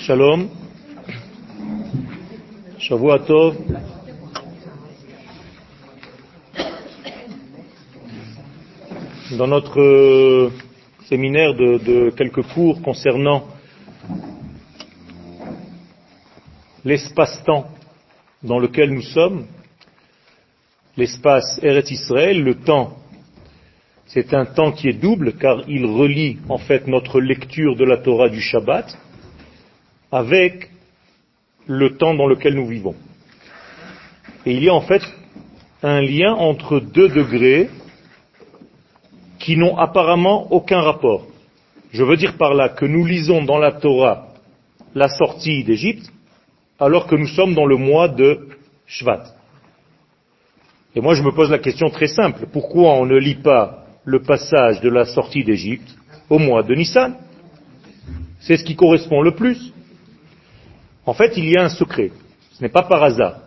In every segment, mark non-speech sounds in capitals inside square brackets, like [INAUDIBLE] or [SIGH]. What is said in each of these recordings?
Shalom. Shavua Tov. Dans notre séminaire de, de quelques cours concernant l'espace-temps dans lequel nous sommes, l'espace Eretz Israël, le temps, c'est un temps qui est double car il relie en fait notre lecture de la Torah du Shabbat avec le temps dans lequel nous vivons. Et il y a en fait un lien entre deux degrés qui n'ont apparemment aucun rapport. Je veux dire par là que nous lisons dans la Torah la sortie d'Égypte alors que nous sommes dans le mois de Shvat. Et moi je me pose la question très simple, pourquoi on ne lit pas le passage de la sortie d'Égypte au mois de Nissan C'est ce qui correspond le plus. En fait, il y a un secret. Ce n'est pas par hasard.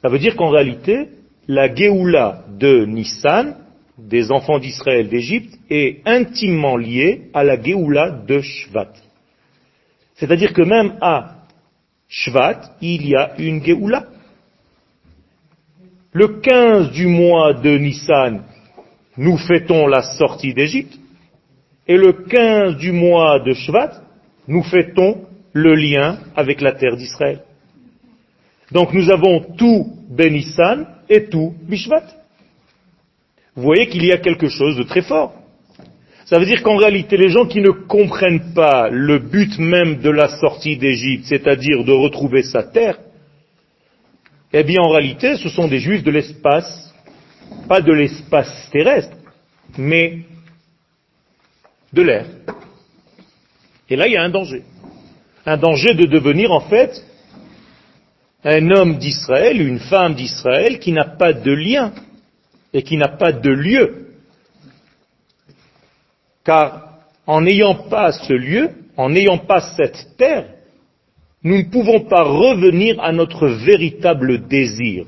Ça veut dire qu'en réalité, la Géoula de Nissan, des enfants d'Israël d'Égypte, est intimement liée à la Géoula de Shvat. C'est-à-dire que même à Shvat, il y a une Géoula. Le 15 du mois de Nissan, nous fêtons la sortie d'Égypte, et le 15 du mois de Shvat, nous fêtons le lien avec la terre d'Israël. Donc nous avons tout Benissan et tout Bishvat. Vous voyez qu'il y a quelque chose de très fort. Ça veut dire qu'en réalité, les gens qui ne comprennent pas le but même de la sortie d'Égypte, c'est-à-dire de retrouver sa terre, eh bien en réalité, ce sont des juifs de l'espace, pas de l'espace terrestre, mais de l'air. Et là, il y a un danger un danger de devenir en fait un homme d'Israël, une femme d'Israël qui n'a pas de lien et qui n'a pas de lieu. Car en n'ayant pas ce lieu, en n'ayant pas cette terre, nous ne pouvons pas revenir à notre véritable désir.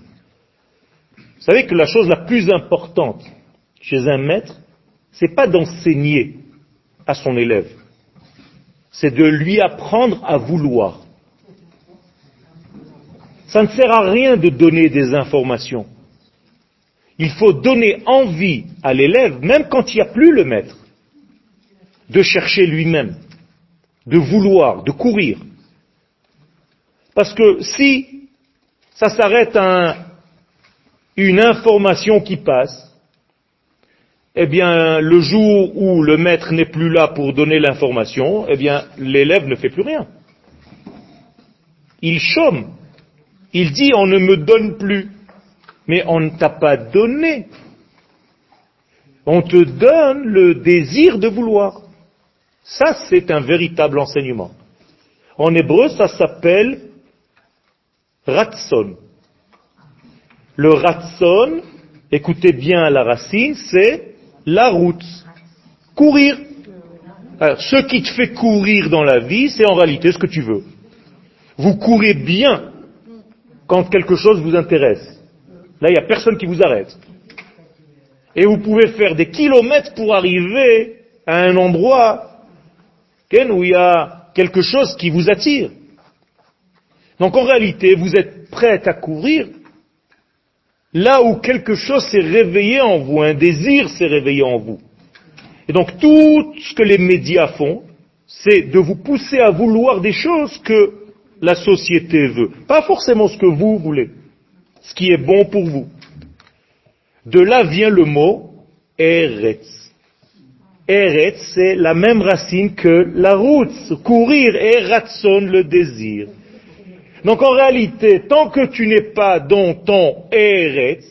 Savez que la chose la plus importante chez un maître, c'est pas d'enseigner à son élève c'est de lui apprendre à vouloir. Ça ne sert à rien de donner des informations. Il faut donner envie à l'élève, même quand il n'y a plus le maître, de chercher lui-même, de vouloir, de courir. Parce que si ça s'arrête à une information qui passe, eh bien, le jour où le maître n'est plus là pour donner l'information, eh bien, l'élève ne fait plus rien. Il chôme. Il dit, on ne me donne plus. Mais on ne t'a pas donné. On te donne le désir de vouloir. Ça, c'est un véritable enseignement. En hébreu, ça s'appelle ratson. Le ratson, écoutez bien la racine, c'est la route. Courir. Alors, ce qui te fait courir dans la vie, c'est en réalité ce que tu veux. Vous courez bien quand quelque chose vous intéresse. Là, il n'y a personne qui vous arrête. Et vous pouvez faire des kilomètres pour arriver à un endroit où il y a quelque chose qui vous attire. Donc en réalité, vous êtes prêt à courir là où quelque chose s'est réveillé en vous, un désir s'est réveillé en vous. Et donc tout ce que les médias font, c'est de vous pousser à vouloir des choses que la société veut. Pas forcément ce que vous voulez, ce qui est bon pour vous. De là vient le mot Eretz. Eretz, c'est la même racine que la route, courir, et ratson, le désir. Donc en réalité, tant que tu n'es pas dans ton Eretz,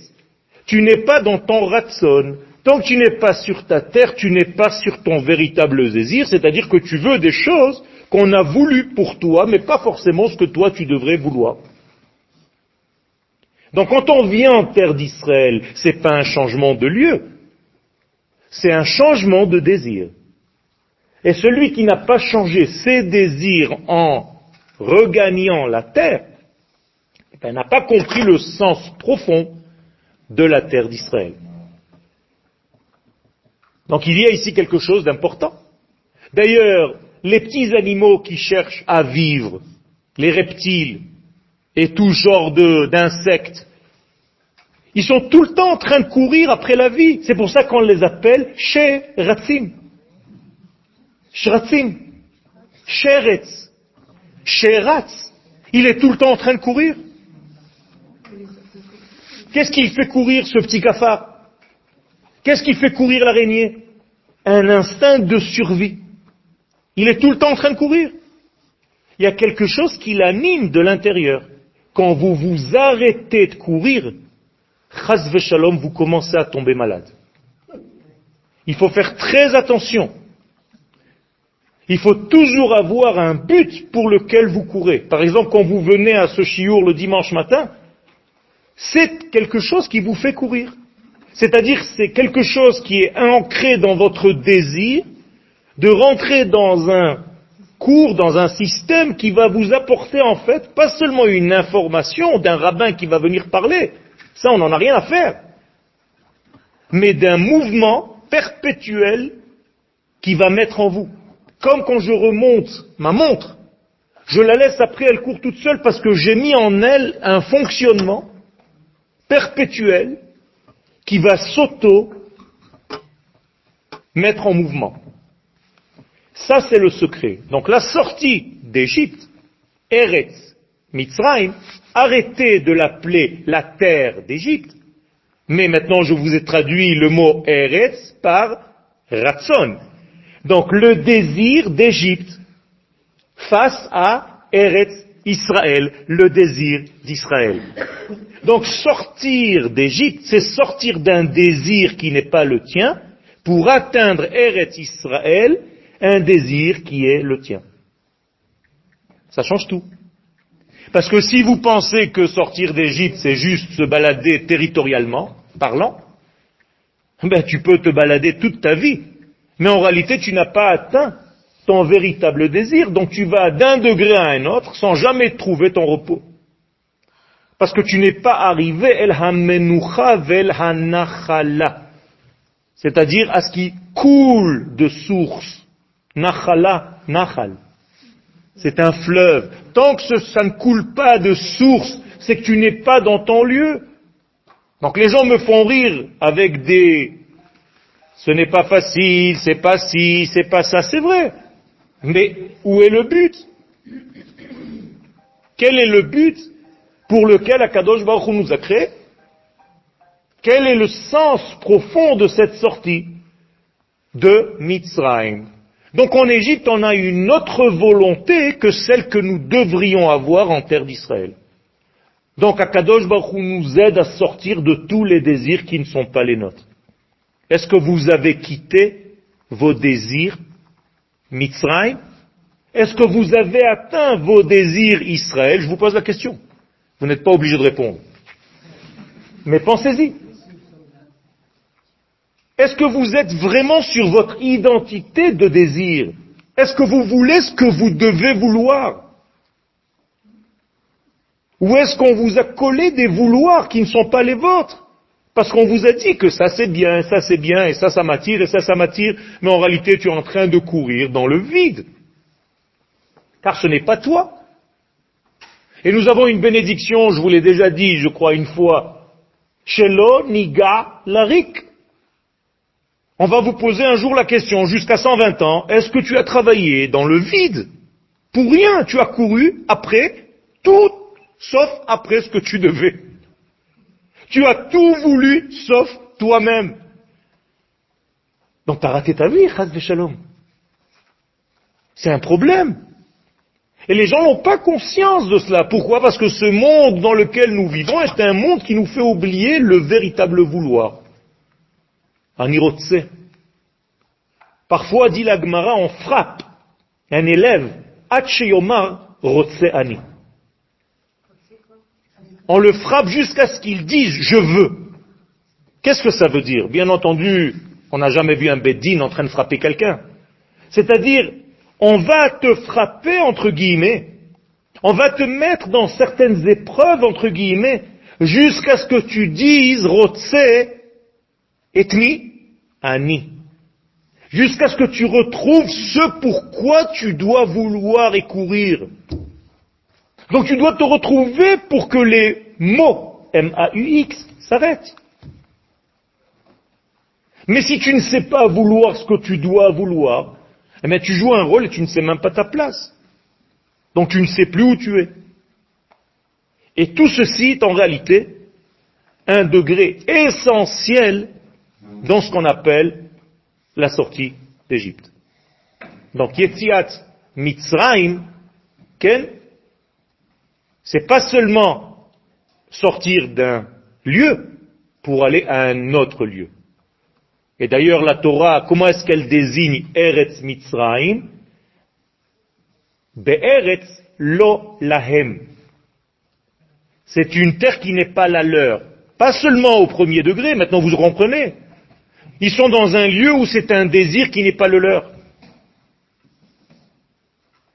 tu n'es pas dans ton Ratson. Tant que tu n'es pas sur ta terre, tu n'es pas sur ton véritable désir, c'est-à-dire que tu veux des choses qu'on a voulu pour toi, mais pas forcément ce que toi tu devrais vouloir. Donc quand on vient en terre d'Israël, c'est pas un changement de lieu, c'est un changement de désir. Et celui qui n'a pas changé ses désirs en regagnant la terre, elle n'a pas compris le sens profond de la terre d'Israël. Donc il y a ici quelque chose d'important. D'ailleurs, les petits animaux qui cherchent à vivre, les reptiles et tout genre d'insectes, ils sont tout le temps en train de courir après la vie. C'est pour ça qu'on les appelle Sheratzim. Sheratzim. Sheretz. Sheratz. Il est tout le temps en train de courir. Qu'est-ce qu'il fait courir ce petit cafard? Qu'est-ce qui fait courir l'araignée? Un instinct de survie. Il est tout le temps en train de courir. Il y a quelque chose qui l'anime de l'intérieur. Quand vous vous arrêtez de courir, shalom, vous commencez à tomber malade. Il faut faire très attention. Il faut toujours avoir un but pour lequel vous courez. Par exemple, quand vous venez à ce chiour le dimanche matin, c'est quelque chose qui vous fait courir. C'est-à-dire c'est quelque chose qui est ancré dans votre désir de rentrer dans un cours, dans un système qui va vous apporter en fait pas seulement une information d'un rabbin qui va venir parler, ça on n'en a rien à faire, mais d'un mouvement perpétuel qui va mettre en vous. Comme quand je remonte ma montre, je la laisse après, elle court toute seule parce que j'ai mis en elle un fonctionnement perpétuel qui va s'auto mettre en mouvement. Ça, c'est le secret. Donc la sortie d'Égypte, Eretz, Mitzrayim, arrêtez de l'appeler la terre d'Égypte, mais maintenant je vous ai traduit le mot Eretz par Ratson. Donc le désir d'Égypte face à Eretz Israël, le désir d'Israël. Donc sortir d'Égypte, c'est sortir d'un désir qui n'est pas le tien pour atteindre Eretz Israël, un désir qui est le tien. Ça change tout. Parce que si vous pensez que sortir d'Égypte, c'est juste se balader territorialement, parlant, ben tu peux te balader toute ta vie. Mais en réalité, tu n'as pas atteint ton véritable désir, donc tu vas d'un degré à un autre sans jamais trouver ton repos. Parce que tu n'es pas arrivé el hamenucha vel hanachala. C'est-à-dire à ce qui coule de source. Nachala, nachal. C'est un fleuve. Tant que ça ne coule pas de source, c'est que tu n'es pas dans ton lieu. Donc les gens me font rire avec des ce n'est pas facile, c'est pas ci, c'est pas ça, c'est vrai. Mais où est le but? Quel est le but pour lequel Akadosh Baruch nous a créés? Quel est le sens profond de cette sortie de Mitzrayim? Donc en Égypte, on a une autre volonté que celle que nous devrions avoir en terre d'Israël. Donc Akadosh Baruch nous aide à sortir de tous les désirs qui ne sont pas les nôtres. Est-ce que vous avez quitté vos désirs Mitzrayim? Est-ce que vous avez atteint vos désirs Israël? Je vous pose la question. Vous n'êtes pas obligé de répondre. Mais pensez-y. Est-ce que vous êtes vraiment sur votre identité de désir? Est-ce que vous voulez ce que vous devez vouloir? Ou est-ce qu'on vous a collé des vouloirs qui ne sont pas les vôtres? Parce qu'on vous a dit que ça c'est bien, ça c'est bien, et ça ça m'attire, et ça ça m'attire, mais en réalité tu es en train de courir dans le vide. Car ce n'est pas toi. Et nous avons une bénédiction, je vous l'ai déjà dit, je crois une fois, Shelo Niga Larik. On va vous poser un jour la question, jusqu'à 120 ans, est-ce que tu as travaillé dans le vide? Pour rien, tu as couru après tout, sauf après ce que tu devais. Tu as tout voulu, sauf toi-même. Donc tu as raté ta vie, Chaz Shalom. C'est un problème. Et les gens n'ont pas conscience de cela. Pourquoi? Parce que ce monde dans lequel nous vivons est un monde qui nous fait oublier le véritable vouloir. Anirotse. Parfois, dit la Gemara, on frappe un élève, Hacheyomar Rotse Ani. On le frappe jusqu'à ce qu'il dise je veux. Qu'est-ce que ça veut dire? Bien entendu, on n'a jamais vu un Beddin en train de frapper quelqu'un. C'est-à-dire, on va te frapper entre guillemets, on va te mettre dans certaines épreuves entre guillemets, jusqu'à ce que tu dises Rotse Etni Ani. jusqu'à ce que tu retrouves ce pourquoi tu dois vouloir et courir. Donc tu dois te retrouver pour que les mots M-A-U-X s'arrêtent. Mais si tu ne sais pas vouloir ce que tu dois vouloir, eh bien tu joues un rôle et tu ne sais même pas ta place. Donc tu ne sais plus où tu es. Et tout ceci est en réalité un degré essentiel dans ce qu'on appelle la sortie d'Égypte. Donc Yetziat Mitzrayim, Ken, c'est pas seulement sortir d'un lieu pour aller à un autre lieu. Et d'ailleurs, la Torah, comment est-ce qu'elle désigne Eretz Mitzrayim? Be'eretz lo lahem. C'est une terre qui n'est pas la leur. Pas seulement au premier degré, maintenant vous comprenez. Ils sont dans un lieu où c'est un désir qui n'est pas le leur.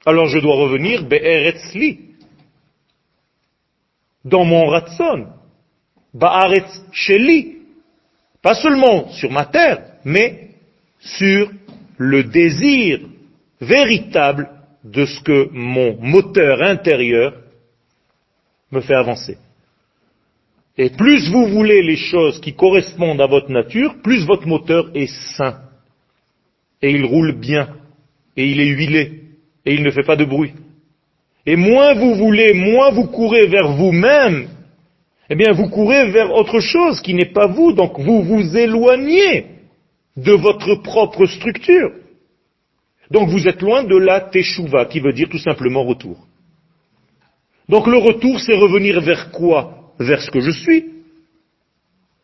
Alors je dois revenir Be'eretz li. Dans mon ratson. Ba'aretz sheli pas seulement sur ma terre, mais sur le désir véritable de ce que mon moteur intérieur me fait avancer. Et plus vous voulez les choses qui correspondent à votre nature, plus votre moteur est sain. Et il roule bien. Et il est huilé. Et il ne fait pas de bruit. Et moins vous voulez, moins vous courez vers vous-même, eh bien vous courez vers autre chose qui n'est pas vous, donc vous vous éloignez de votre propre structure. Donc vous êtes loin de la teshuva, qui veut dire tout simplement retour. Donc le retour, c'est revenir vers quoi? Vers ce que je suis.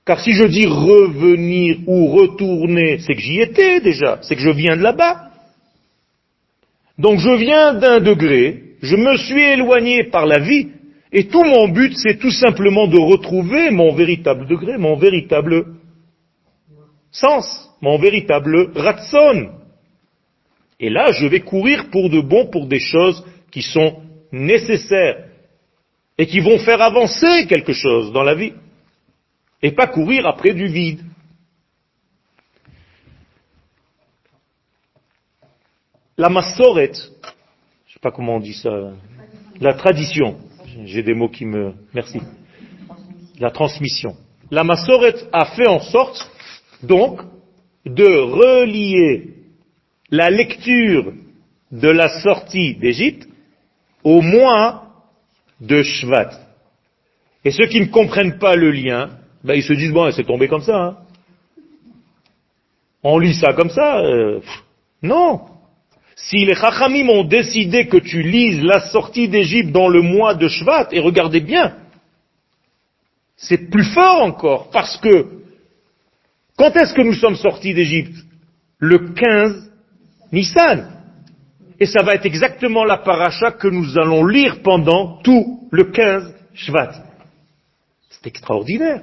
Car si je dis revenir ou retourner, c'est que j'y étais déjà, c'est que je viens de là-bas. Donc je viens d'un degré, je me suis éloigné par la vie, et tout mon but, c'est tout simplement de retrouver mon véritable degré, mon véritable sens, mon véritable ratson. Et là, je vais courir pour de bon, pour des choses qui sont nécessaires et qui vont faire avancer quelque chose dans la vie. Et pas courir après du vide. La massoret, je ne sais pas comment on dit ça, la tradition, j'ai des mots qui me... Merci. La transmission. La Massoret a fait en sorte, donc, de relier la lecture de la sortie d'Égypte au mois de Shvat. Et ceux qui ne comprennent pas le lien, ben ils se disent, bon, c'est tombé comme ça. Hein. On lit ça comme ça. Euh, non. Si les Chachamim ont décidé que tu lises la sortie d'Égypte dans le mois de Shvat, et regardez bien, c'est plus fort encore, parce que quand est-ce que nous sommes sortis d'Égypte? Le 15 Nissan. Et ça va être exactement la paracha que nous allons lire pendant tout le 15 Shvat. C'est extraordinaire.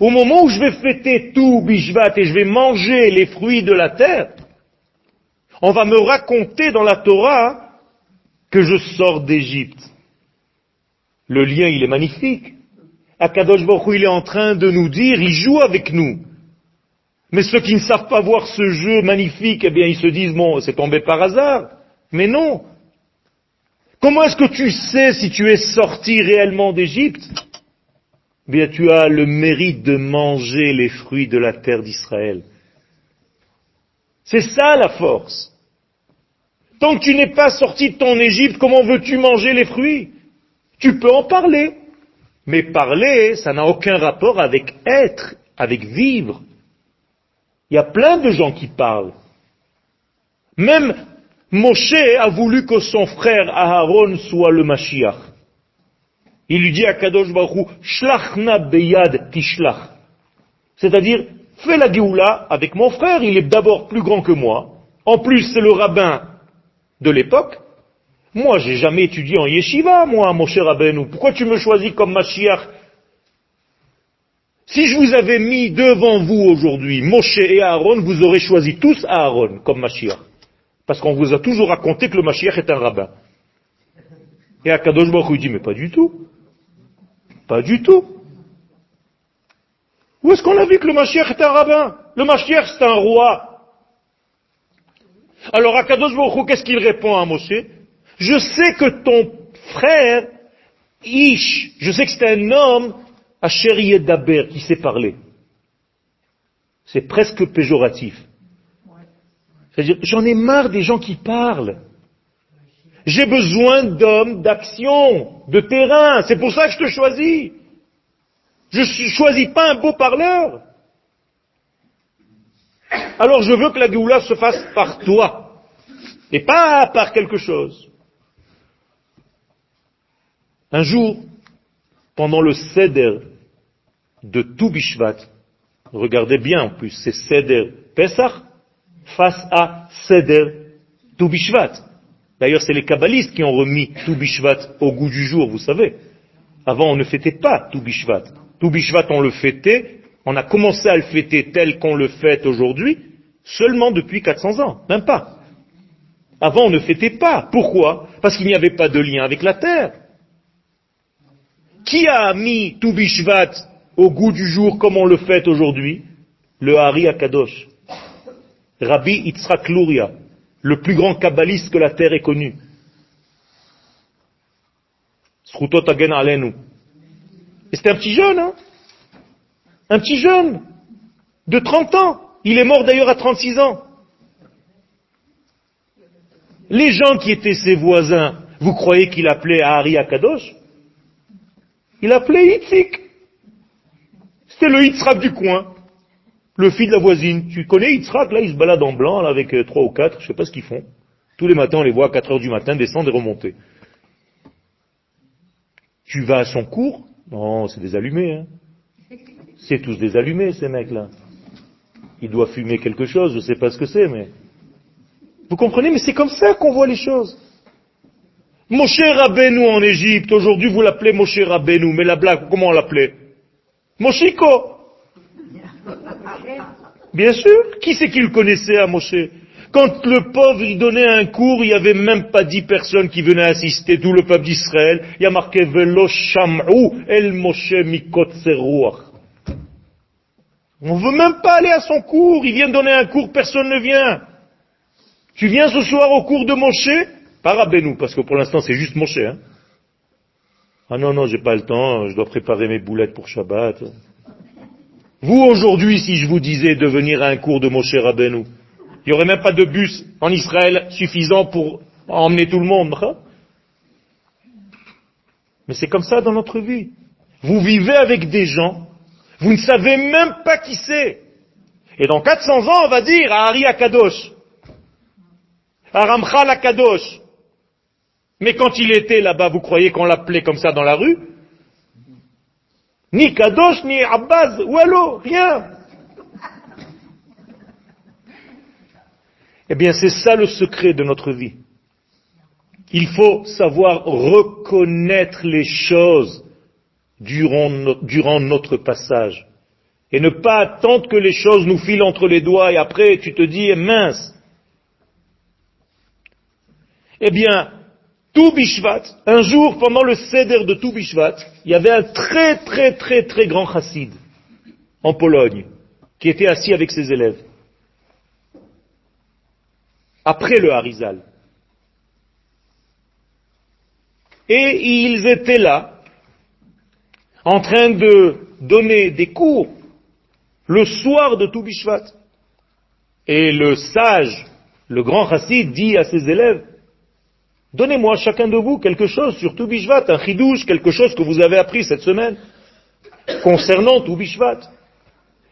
Au moment où je vais fêter tout Bishvat et je vais manger les fruits de la terre, on va me raconter dans la Torah que je sors d'Égypte. Le lien, il est magnifique. Akadosh Baruch il est en train de nous dire, il joue avec nous. Mais ceux qui ne savent pas voir ce jeu magnifique, eh bien, ils se disent, bon, c'est tombé par hasard. Mais non. Comment est-ce que tu sais si tu es sorti réellement d'Égypte? Eh Bien, tu as le mérite de manger les fruits de la terre d'Israël. C'est ça la force. Tant que tu n'es pas sorti de ton Égypte, comment veux-tu manger les fruits? Tu peux en parler. Mais parler, ça n'a aucun rapport avec être, avec vivre. Il y a plein de gens qui parlent. Même Moshe a voulu que son frère Aharon soit le Mashiach. Il lui dit à Kadosh Baruch Shlachna beyad tishlach. C'est-à-dire, fais la Géoula avec mon frère, il est d'abord plus grand que moi. En plus, c'est le rabbin de l'époque. Moi, j'ai jamais étudié en yeshiva, moi, mon cher Rabbeinu. Pourquoi tu me choisis comme Mashiach? Si je vous avais mis devant vous aujourd'hui Moshe et Aaron, vous aurez choisi tous Aaron comme Mashiach. Parce qu'on vous a toujours raconté que le Mashiach est un rabbin. Et Akadosh Baruch dit, mais pas du tout. Pas du tout. Où est-ce qu'on a vu que le Mashiach est un rabbin? Le Mashiach c'est un roi. Alors Akadosh Baruch qu'est-ce qu'il répond à Moshe? Je sais que ton frère, Ish, je sais que c'est un homme, Asher Daber, qui sait parler. C'est presque péjoratif. C'est-à-dire, j'en ai marre des gens qui parlent. J'ai besoin d'hommes d'action, de terrain. C'est pour ça que je te choisis. Je ne choisis pas un beau parleur. Alors je veux que la Géoula se fasse par toi, et pas par quelque chose. Un jour, pendant le Seder de Toubishvat, regardez bien en plus, c'est Seder Pesach face à Seder Toubishvat. D'ailleurs, c'est les kabbalistes qui ont remis Toubishvat au goût du jour, vous savez. Avant, on ne fêtait pas Toubishvat. Toubishvat, on le fêtait, on a commencé à le fêter tel qu'on le fête aujourd'hui, seulement depuis 400 ans, même pas. Avant, on ne fêtait pas. Pourquoi? Parce qu'il n'y avait pas de lien avec la terre. Qui a mis Toubishvat au goût du jour comme on le fête aujourd'hui? Le Hari Akadosh. Rabbi Yitzhak Luria, le plus grand kabbaliste que la terre ait connu. Et c'était un petit jeune, hein Un petit jeune de 30 ans. Il est mort d'ailleurs à 36 ans. Les gens qui étaient ses voisins, vous croyez qu'il appelait Ari Akadosh? Il appelait Itzik. C'était le Yitzhak du coin, le fils de la voisine. Tu connais Yitzhak, là, il se balade en blanc, avec euh, trois ou quatre, je sais pas ce qu'ils font. Tous les matins, on les voit à 4 heures du matin descendre et remonter. Tu vas à son cours Non, c'est des allumés. Hein. C'est tous des allumés, ces mecs-là. Il doit fumer quelque chose, je ne sais pas ce que c'est, mais... Vous comprenez Mais c'est comme ça qu'on voit les choses. Moshe Rabbeinu en Égypte, aujourd'hui vous l'appelez Moshe Rabbeinu, mais la blague, comment on l'appelait? Moshiko Bien sûr, qui c'est qui le connaissait à Moshe? Quand le pauvre il donnait un cours, il n'y avait même pas dix personnes qui venaient assister, tout le peuple d'Israël. Il y a marqué Velo Sham'u El Moshe Mikot On ne veut même pas aller à son cours, il vient donner un cours, personne ne vient. Tu viens ce soir au cours de Moshe? Pas Rabbeinu, parce que pour l'instant c'est juste Moshe. Hein. Ah non, non, j'ai pas le temps, je dois préparer mes boulettes pour Shabbat. Vous aujourd'hui, si je vous disais de venir à un cours de Moshe Rabbeinu, il n'y aurait même pas de bus en Israël suffisant pour emmener tout le monde. Hein. Mais c'est comme ça dans notre vie. Vous vivez avec des gens, vous ne savez même pas qui c'est. Et dans 400 ans, on va dire à Ari Akadosh, à Ramchal Akadosh. Mais quand il était là-bas, vous croyez qu'on l'appelait comme ça dans la rue? Ni Kadosh, ni Abbas, ou allo, rien. Eh bien, c'est ça le secret de notre vie. Il faut savoir reconnaître les choses durant, notre passage. Et ne pas attendre que les choses nous filent entre les doigts et après tu te dis, mince. Eh bien, Toubishvat, un jour pendant le Seder de Toubishvat, il y avait un très très très très grand chassid en Pologne qui était assis avec ses élèves. Après le Harizal. Et ils étaient là, en train de donner des cours le soir de Toubishvat. Et le sage, le grand chassid, dit à ses élèves, Donnez-moi chacun de vous quelque chose sur Toubishvat, un chidouche, quelque chose que vous avez appris cette semaine concernant Toubishvat.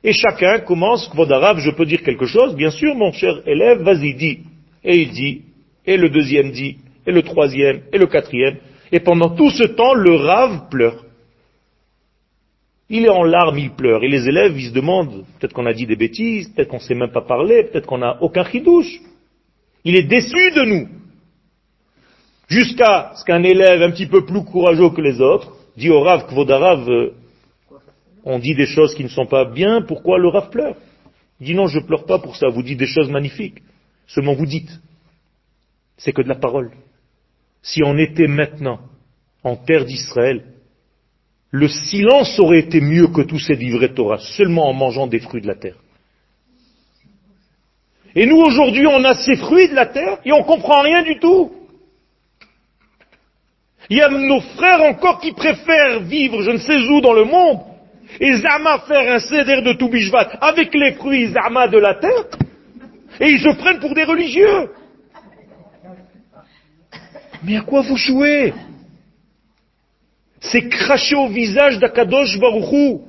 Et chacun commence, Kvodarav, je peux dire quelque chose, bien sûr, mon cher élève, vas-y, dis. Et il dit, et le deuxième dit, et le troisième, et le quatrième. Et pendant tout ce temps, le Rav pleure. Il est en larmes, il pleure. Et les élèves, ils se demandent, peut-être qu'on a dit des bêtises, peut-être qu'on ne sait même pas parler, peut-être qu'on n'a aucun chidouche. Il est déçu de nous. Jusqu'à ce qu'un élève un petit peu plus courageux que les autres dit au Rav, Kvodarav, euh, on dit des choses qui ne sont pas bien, pourquoi le Rav pleure? Il dit non, je pleure pas pour ça, vous dites des choses magnifiques. Seulement vous dites. C'est que de la parole. Si on était maintenant en terre d'Israël, le silence aurait été mieux que tous ces livrets Torah, seulement en mangeant des fruits de la terre. Et nous aujourd'hui, on a ces fruits de la terre et on comprend rien du tout. Il y a nos frères encore qui préfèrent vivre je ne sais où dans le monde et Zama faire un céder de Toubishvat avec les fruits Zama de la terre et ils se prennent pour des religieux. Mais à quoi vous jouez? C'est cracher au visage d'Akadosh Baruchou.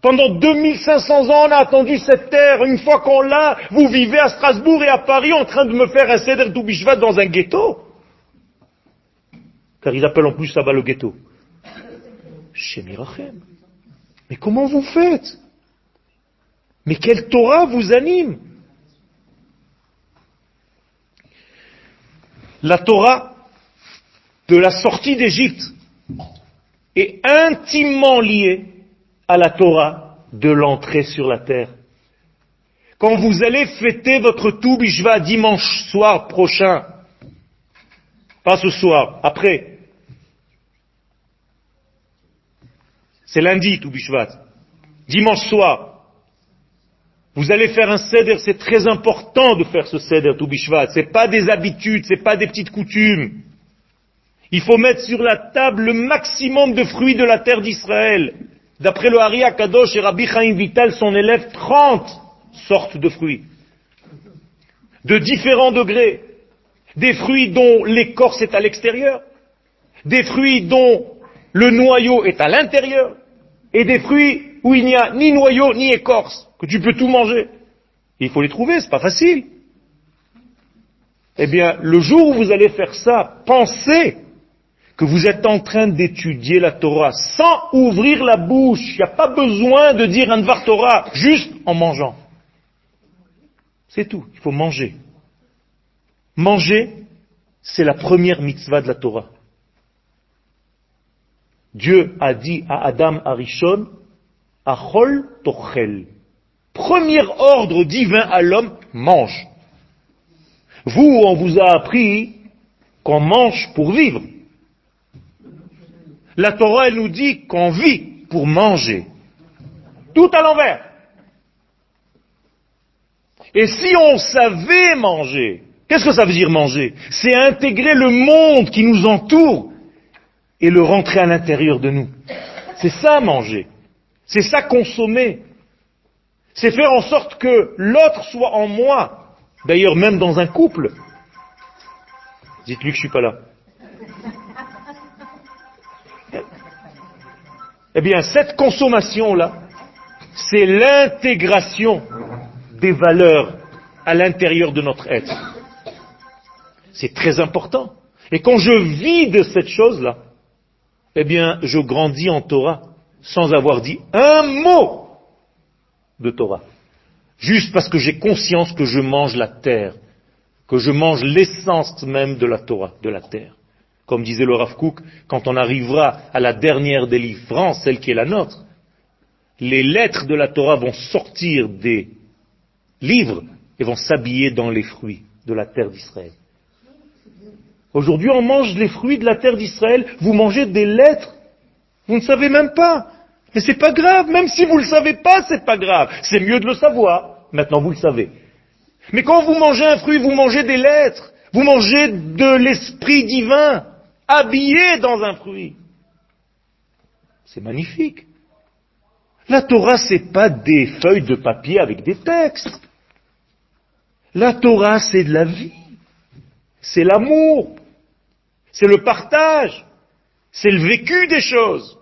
Pendant 2500 ans, on a attendu cette terre. Une fois qu'on l'a, vous vivez à Strasbourg et à Paris en train de me faire un céder Toubishvat dans un ghetto. Car ils appellent en plus là-bas le ghetto. Chez Mirachem. Mais comment vous faites? Mais quel Torah vous anime? La Torah de la sortie d'Égypte est intimement liée à la Torah de l'entrée sur la terre. Quand vous allez fêter votre Toubishva dimanche soir prochain, pas ce soir, après. C'est lundi, tout Dimanche soir. Vous allez faire un seder, c'est très important de faire ce seder, tout Ce C'est pas des habitudes, c'est pas des petites coutumes. Il faut mettre sur la table le maximum de fruits de la terre d'Israël. D'après le Hari Kadosh et Rabbi Chaim Vital, son élève, 30 sortes de fruits. De différents degrés des fruits dont l'écorce est à l'extérieur, des fruits dont le noyau est à l'intérieur, et des fruits où il n'y a ni noyau ni écorce, que tu peux tout manger. il faut les trouver, c'est pas facile. Eh bien, le jour où vous allez faire ça, pensez que vous êtes en train d'étudier la Torah sans ouvrir la bouche. Il n'y a pas besoin de dire un Dvar Torah, juste en mangeant. C'est tout, il faut manger. Manger, c'est la première mitzvah de la Torah. Dieu a dit à Adam Arishon, Achol Tochel. Premier ordre divin à l'homme, mange. Vous, on vous a appris qu'on mange pour vivre. La Torah, nous dit qu'on vit pour manger. Tout à l'envers. Et si on savait manger, Qu'est-ce que ça veut dire manger? C'est intégrer le monde qui nous entoure et le rentrer à l'intérieur de nous. C'est ça manger. C'est ça consommer. C'est faire en sorte que l'autre soit en moi. D'ailleurs, même dans un couple. Dites-lui que je suis pas là. Eh bien, cette consommation-là, c'est l'intégration des valeurs à l'intérieur de notre être. C'est très important. Et quand je vis de cette chose-là, eh bien, je grandis en Torah sans avoir dit un mot de Torah. Juste parce que j'ai conscience que je mange la terre, que je mange l'essence même de la Torah, de la terre. Comme disait le Rav Kook, quand on arrivera à la dernière délivrance, celle qui est la nôtre, les lettres de la Torah vont sortir des livres et vont s'habiller dans les fruits de la terre d'Israël. Aujourd'hui, on mange les fruits de la terre d'Israël, vous mangez des lettres. Vous ne savez même pas. Mais c'est pas grave, même si vous ne le savez pas, c'est pas grave. C'est mieux de le savoir. Maintenant, vous le savez. Mais quand vous mangez un fruit, vous mangez des lettres. Vous mangez de l'esprit divin, habillé dans un fruit. C'est magnifique. La Torah, c'est pas des feuilles de papier avec des textes. La Torah, c'est de la vie. C'est l'amour. C'est le partage. C'est le vécu des choses.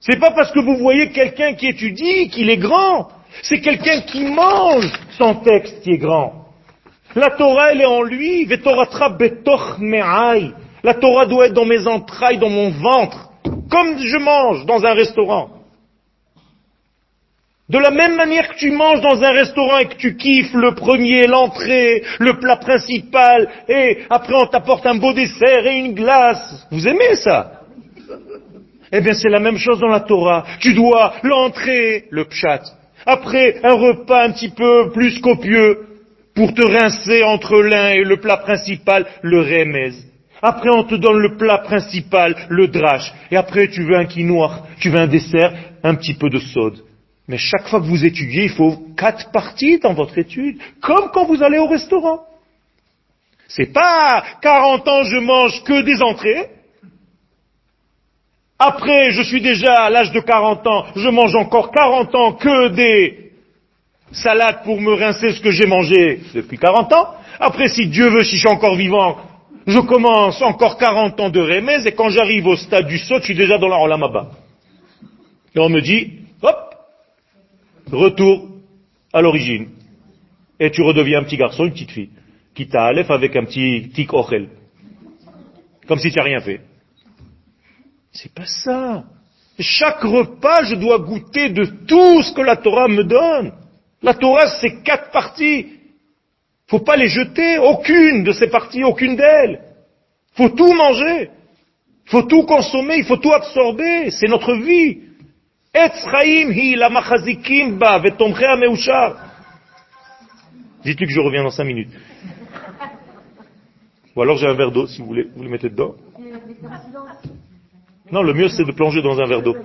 C'est pas parce que vous voyez quelqu'un qui étudie qu'il est grand. C'est quelqu'un qui mange son texte qui est grand. La Torah, elle est en lui. La Torah doit être dans mes entrailles, dans mon ventre. Comme je mange dans un restaurant. De la même manière que tu manges dans un restaurant et que tu kiffes le premier, l'entrée, le plat principal, et après on t'apporte un beau dessert et une glace. Vous aimez ça? Eh bien c'est la même chose dans la Torah. Tu dois l'entrée, le pshat. Après un repas un petit peu plus copieux pour te rincer entre l'un et le plat principal, le remez. Après on te donne le plat principal, le drache. Et après tu veux un quinoa, tu veux un dessert, un petit peu de saude. Mais chaque fois que vous étudiez, il faut quatre parties dans votre étude, comme quand vous allez au restaurant. C'est pas 40 ans je mange que des entrées. Après, je suis déjà à l'âge de 40 ans, je mange encore 40 ans que des salades pour me rincer ce que j'ai mangé depuis 40 ans. Après, si Dieu veut, si je suis encore vivant, je commence encore 40 ans de remèze et quand j'arrive au stade du saut, je suis déjà dans la Olamaba. Et on me dit, hop, retour à l'origine. Et tu redeviens un petit garçon, une petite fille, qui t'a avec un petit tic ochel. Comme si tu n'as rien fait. C'est pas ça. Chaque repas, je dois goûter de tout ce que la Torah me donne. La Torah, c'est quatre parties. Faut pas les jeter, aucune de ces parties, aucune d'elles. Faut tout manger. Faut tout consommer, il faut tout absorber. C'est notre vie. Dites-lui que je reviens dans cinq minutes? Ou alors j'ai un verre d'eau, si vous voulez, vous le mettez dedans? Non, le mieux c'est de plonger dans un verre d'eau.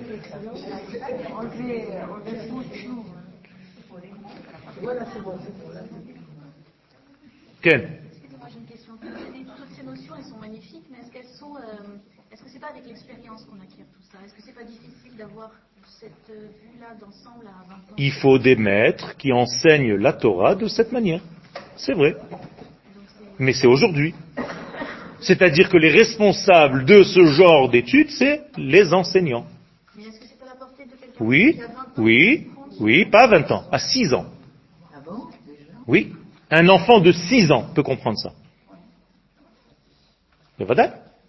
Ken Excusez-moi, j'ai une question. Toutes ces notions, elles sont magnifiques, mais est-ce qu'elles sont. Euh, est-ce que c'est pas avec l'expérience qu'on acquiert tout ça? Est-ce que c'est pas difficile d'avoir cette euh, vue-là d'ensemble à 20 ans? Il faut des maîtres qui enseignent la Torah de cette manière. C'est vrai. Mais c'est aujourd'hui. C'est-à-dire que les responsables de ce genre d'études, c'est les enseignants. Mais est-ce que c'est pas la portée de quelqu'un Oui, qui a 20 ans oui, oui, pas à 20 ans, à 6 ans. Ah bon Déjà? Oui, un enfant de 6 ans peut comprendre ça.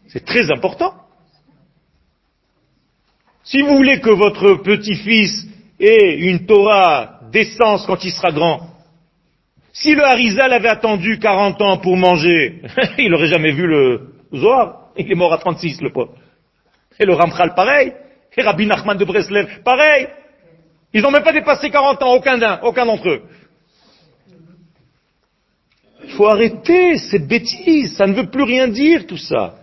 C'est très important. Si vous voulez que votre petit-fils ait une Torah d'essence quand il sera grand, si le Harizal avait attendu 40 ans pour manger, [LAUGHS] il n'aurait jamais vu le Zohar. Il est mort à 36, le pauvre. Et le Ramchal, pareil. Et Rabbi Nachman de Breslev, pareil. Ils n'ont même pas dépassé 40 ans, aucun d'un, aucun d'entre eux. Il faut arrêter cette bêtise, ça ne veut plus rien dire tout ça.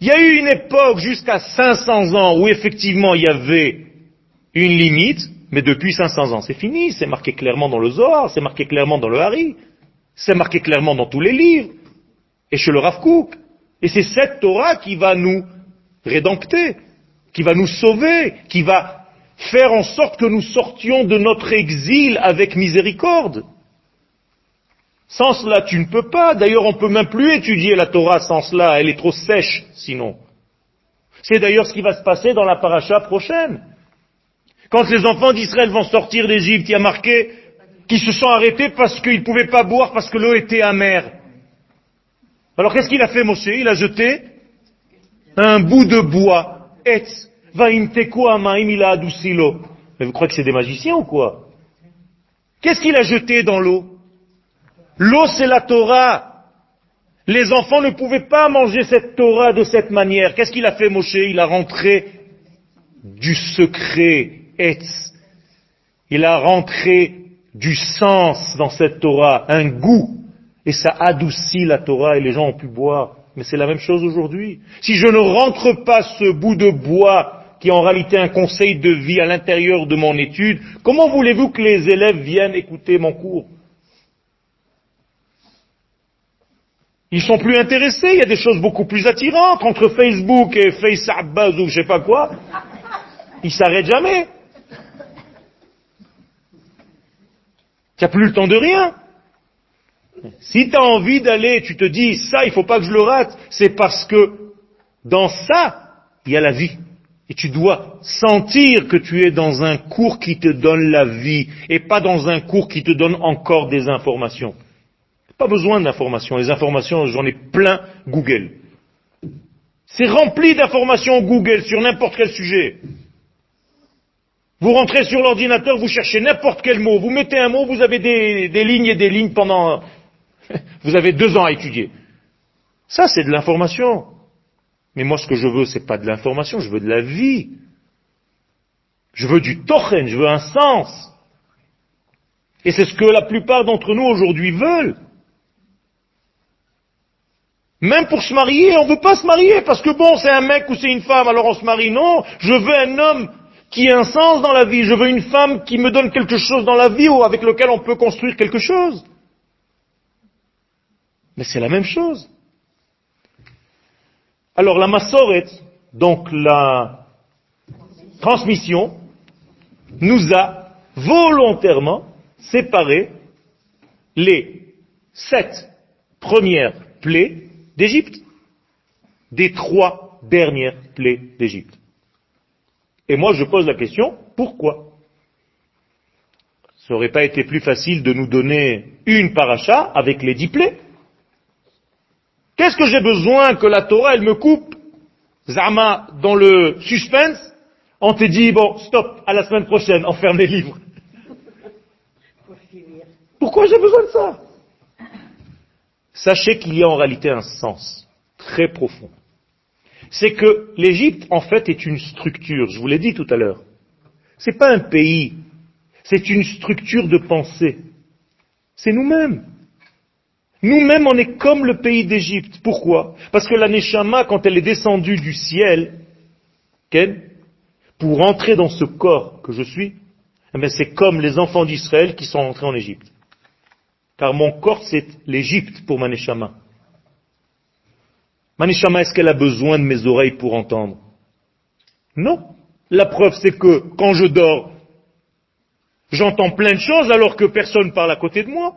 Il y a eu une époque jusqu'à 500 ans où effectivement il y avait une limite, mais depuis 500 ans c'est fini, c'est marqué clairement dans le Zohar, c'est marqué clairement dans le Hari, c'est marqué clairement dans tous les livres, et chez le Rav Kook. Et c'est cette Torah qui va nous rédempter, qui va nous sauver, qui va faire en sorte que nous sortions de notre exil avec miséricorde. Sans cela, tu ne peux pas. D'ailleurs, on ne peut même plus étudier la Torah sans cela. Elle est trop sèche, sinon. C'est d'ailleurs ce qui va se passer dans la paracha prochaine. Quand les enfants d'Israël vont sortir d'Égypte, il y a marqué qu'ils se sont arrêtés parce qu'ils ne pouvaient pas boire parce que l'eau était amère. Alors qu'est-ce qu'il a fait, Moshe? Il a jeté un bout de bois. Etz. il a l'eau. Mais vous croyez que c'est des magiciens ou quoi? Qu'est-ce qu'il a jeté dans l'eau? L'eau, c'est la Torah. Les enfants ne pouvaient pas manger cette Torah de cette manière. Qu'est-ce qu'il a fait, Moshe? Il a rentré du secret, Etz. Il a rentré du sens dans cette Torah, un goût. Et ça adoucit la Torah et les gens ont pu boire. Mais c'est la même chose aujourd'hui. Si je ne rentre pas ce bout de bois qui est en réalité un conseil de vie à l'intérieur de mon étude, comment voulez-vous que les élèves viennent écouter mon cours? Ils sont plus intéressés, il y a des choses beaucoup plus attirantes entre Facebook et Facebook ou je sais pas quoi. Ils s'arrêtent jamais. Tu n'as plus le temps de rien. Si tu as envie d'aller, tu te dis, ça, il faut pas que je le rate, c'est parce que dans ça, il y a la vie. Et tu dois sentir que tu es dans un cours qui te donne la vie et pas dans un cours qui te donne encore des informations. Pas besoin d'informations. Les informations, j'en ai plein Google. C'est rempli d'informations Google sur n'importe quel sujet. Vous rentrez sur l'ordinateur, vous cherchez n'importe quel mot, vous mettez un mot, vous avez des, lignes et des lignes pendant... [LAUGHS] Vous avez deux ans à étudier. Ça, c'est de l'information. Mais moi, ce que je veux, c'est pas de l'information, je veux de la vie. Je veux du tochen, je veux un sens. Et c'est ce que la plupart d'entre nous aujourd'hui veulent. Même pour se marier, on ne veut pas se marier parce que bon, c'est un mec ou c'est une femme, alors on se marie. Non, je veux un homme qui ait un sens dans la vie. Je veux une femme qui me donne quelque chose dans la vie ou avec lequel on peut construire quelque chose. Mais c'est la même chose. Alors la massoret, donc la transmission, nous a volontairement séparé les sept premières plaies d'Égypte des trois dernières plaies d'Égypte. Et moi, je pose la question, pourquoi? Ça n'aurait pas été plus facile de nous donner une paracha avec les dix plaies? Qu'est-ce que j'ai besoin que la Torah, elle me coupe Zama, dans le suspense, on te dit, bon, stop, à la semaine prochaine, enferme les livres. Pourquoi j'ai besoin de ça? Sachez qu'il y a en réalité un sens très profond. C'est que l'Égypte, en fait, est une structure, je vous l'ai dit tout à l'heure. Ce n'est pas un pays, c'est une structure de pensée. C'est nous-mêmes. Nous-mêmes, on est comme le pays d'Égypte. Pourquoi? Parce que la Neshama, quand elle est descendue du ciel, pour entrer dans ce corps que je suis, eh c'est comme les enfants d'Israël qui sont entrés en Égypte. Car mon corps, c'est l'Égypte pour Maneshama. Maneshama, est-ce qu'elle a besoin de mes oreilles pour entendre? Non. La preuve, c'est que quand je dors, j'entends plein de choses alors que personne parle à côté de moi.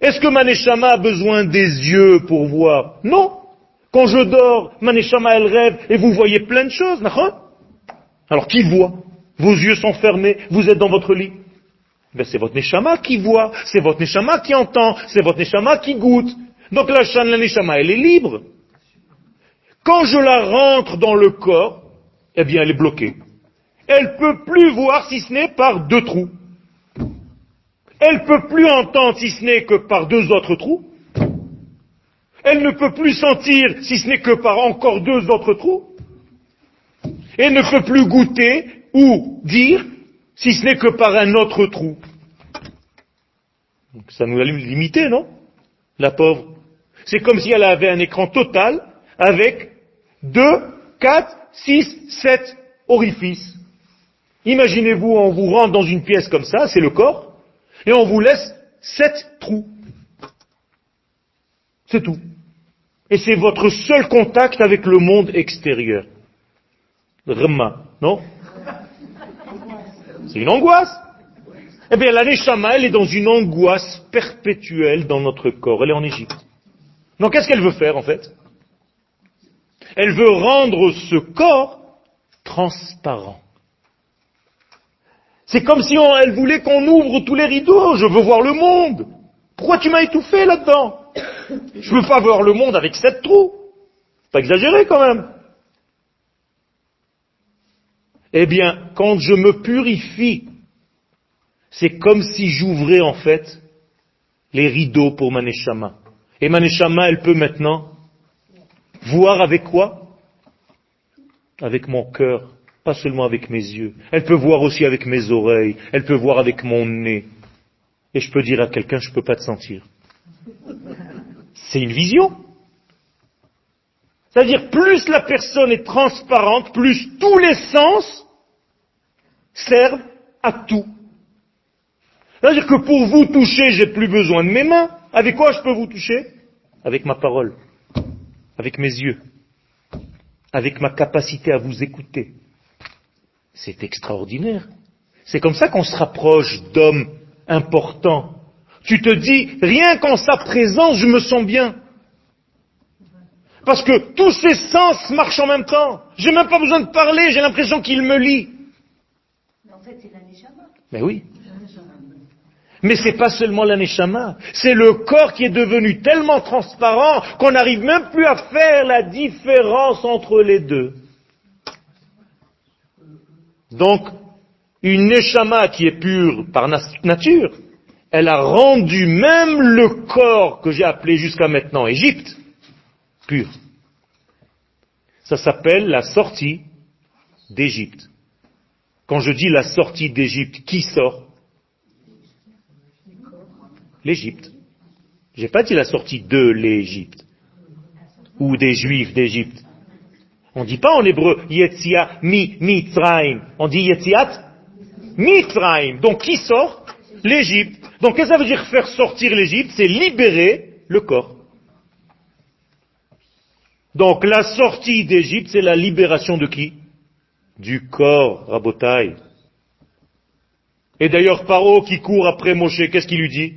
Est-ce que Maneshama a besoin des yeux pour voir? Non. Quand je dors, Maneshama, elle rêve et vous voyez plein de choses. Alors qui voit? Vos yeux sont fermés, vous êtes dans votre lit. Ben, c'est votre Neshama qui voit, c'est votre Neshama qui entend, c'est votre Neshama qui goûte. Donc la chaîne, la Neshama, elle est libre. Quand je la rentre dans le corps, eh bien elle est bloquée. Elle peut plus voir si ce n'est par deux trous. Elle peut plus entendre si ce n'est que par deux autres trous. Elle ne peut plus sentir si ce n'est que par encore deux autres trous. Elle ne peut plus goûter ou dire si ce n'est que par un autre trou. Ça nous a limité, non? La pauvre. C'est comme si elle avait un écran total avec deux, quatre, six, sept orifices. Imaginez-vous, on vous rentre dans une pièce comme ça, c'est le corps, et on vous laisse sept trous. C'est tout. Et c'est votre seul contact avec le monde extérieur. Rma, non? C'est une angoisse. Eh bien, la Neshama, elle est dans une angoisse perpétuelle dans notre corps. Elle est en Égypte. Donc, qu'est-ce qu'elle veut faire, en fait? Elle veut rendre ce corps transparent. C'est comme si elle voulait qu'on ouvre tous les rideaux. Je veux voir le monde. Pourquoi tu m'as étouffé là-dedans? Je veux pas voir le monde avec sept trous. Pas exagéré quand même. Eh bien, quand je me purifie, c'est comme si j'ouvrais en fait les rideaux pour Maneshama. Et Maneshama, elle peut maintenant voir avec quoi? Avec mon cœur, pas seulement avec mes yeux. Elle peut voir aussi avec mes oreilles, elle peut voir avec mon nez. Et je peux dire à quelqu'un, je ne peux pas te sentir. C'est une vision. C'est-à-dire, plus la personne est transparente, plus tous les sens servent à tout. C'est-à-dire que pour vous toucher, j'ai plus besoin de mes mains. Avec quoi je peux vous toucher? Avec ma parole, avec mes yeux, avec ma capacité à vous écouter. C'est extraordinaire. C'est comme ça qu'on se rapproche d'hommes importants. Tu te dis, rien qu'en sa présence, je me sens bien. Parce que tous ces sens marchent en même temps. J'ai même pas besoin de parler, j'ai l'impression qu'il me lit. Mais en fait, c'est la Mais oui. Mais c'est pas seulement la c'est le corps qui est devenu tellement transparent qu'on n'arrive même plus à faire la différence entre les deux. Donc, une neshama qui est pure par nature, elle a rendu même le corps que j'ai appelé jusqu'à maintenant Égypte pur. Ça s'appelle la sortie d'Égypte. Quand je dis la sortie d'Égypte, qui sort? L'Égypte. Je n'ai pas dit la sortie de l'Égypte ou des Juifs d'Égypte. On ne dit pas en hébreu Yetzia mi Mitzrayim. On dit Yetziat Mitzrayim. Donc qui sort L'Égypte? Donc qu'est-ce que ça veut dire faire sortir l'Égypte? C'est libérer le corps. Donc la sortie d'Égypte, c'est la libération de qui? Du corps, Rabotai. Et d'ailleurs, Paro qui court après Moshe, qu'est-ce qu'il lui dit?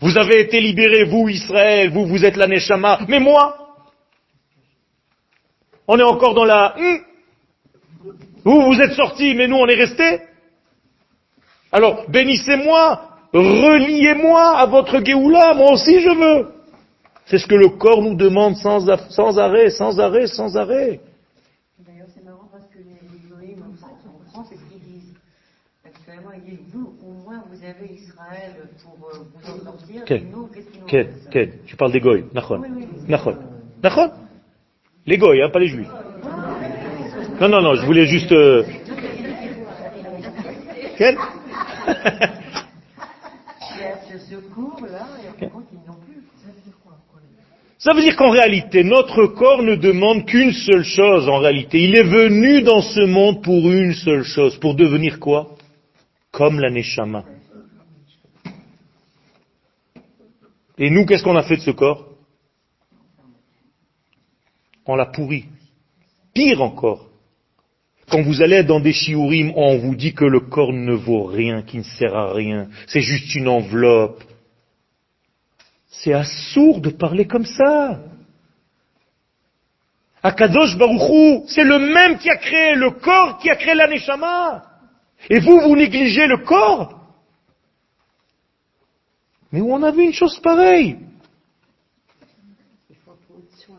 Vous avez été libérés, vous Israël, vous, vous êtes la Neshama, mais moi On est encore dans la... Hmm. Vous, vous êtes sortis, mais nous, on est restés Alors, bénissez-moi, reliez-moi à votre Géoula, moi aussi je veux. C'est ce que le corps nous demande sans arrêt, sans arrêt, sans arrêt. D'ailleurs, c'est marrant parce que les, les goïms en France, en France, c'est ce qu'ils disent. Vous, au moins, vous avez Israël pour euh, vous en sortir, nous, qu'est-ce nous Tu parles des goy, Nachon. Oui, oui, oui. Nachon. Nachon Les goy, hein, pas les juifs. Non, non, non, je voulais juste... euh, Quel Il y a ce secours-là, et par contre, ils n'ont plus. Ça veut dire quoi Ça veut dire qu'en réalité, notre corps ne demande qu'une seule chose en réalité. Il est venu dans ce monde pour une seule chose. Pour devenir quoi? Comme la Neshama. Et nous, qu'est-ce qu'on a fait de ce corps? On l'a pourri. Pire encore. Quand vous allez dans des shiurim, on vous dit que le corps ne vaut rien, qu'il ne sert à rien. C'est juste une enveloppe. C'est assourd de parler comme ça. Akadosh Baruchou, c'est le même qui a créé le corps, qui a créé la Neshama. Et vous, vous négligez le corps? Mais on a vu une chose pareille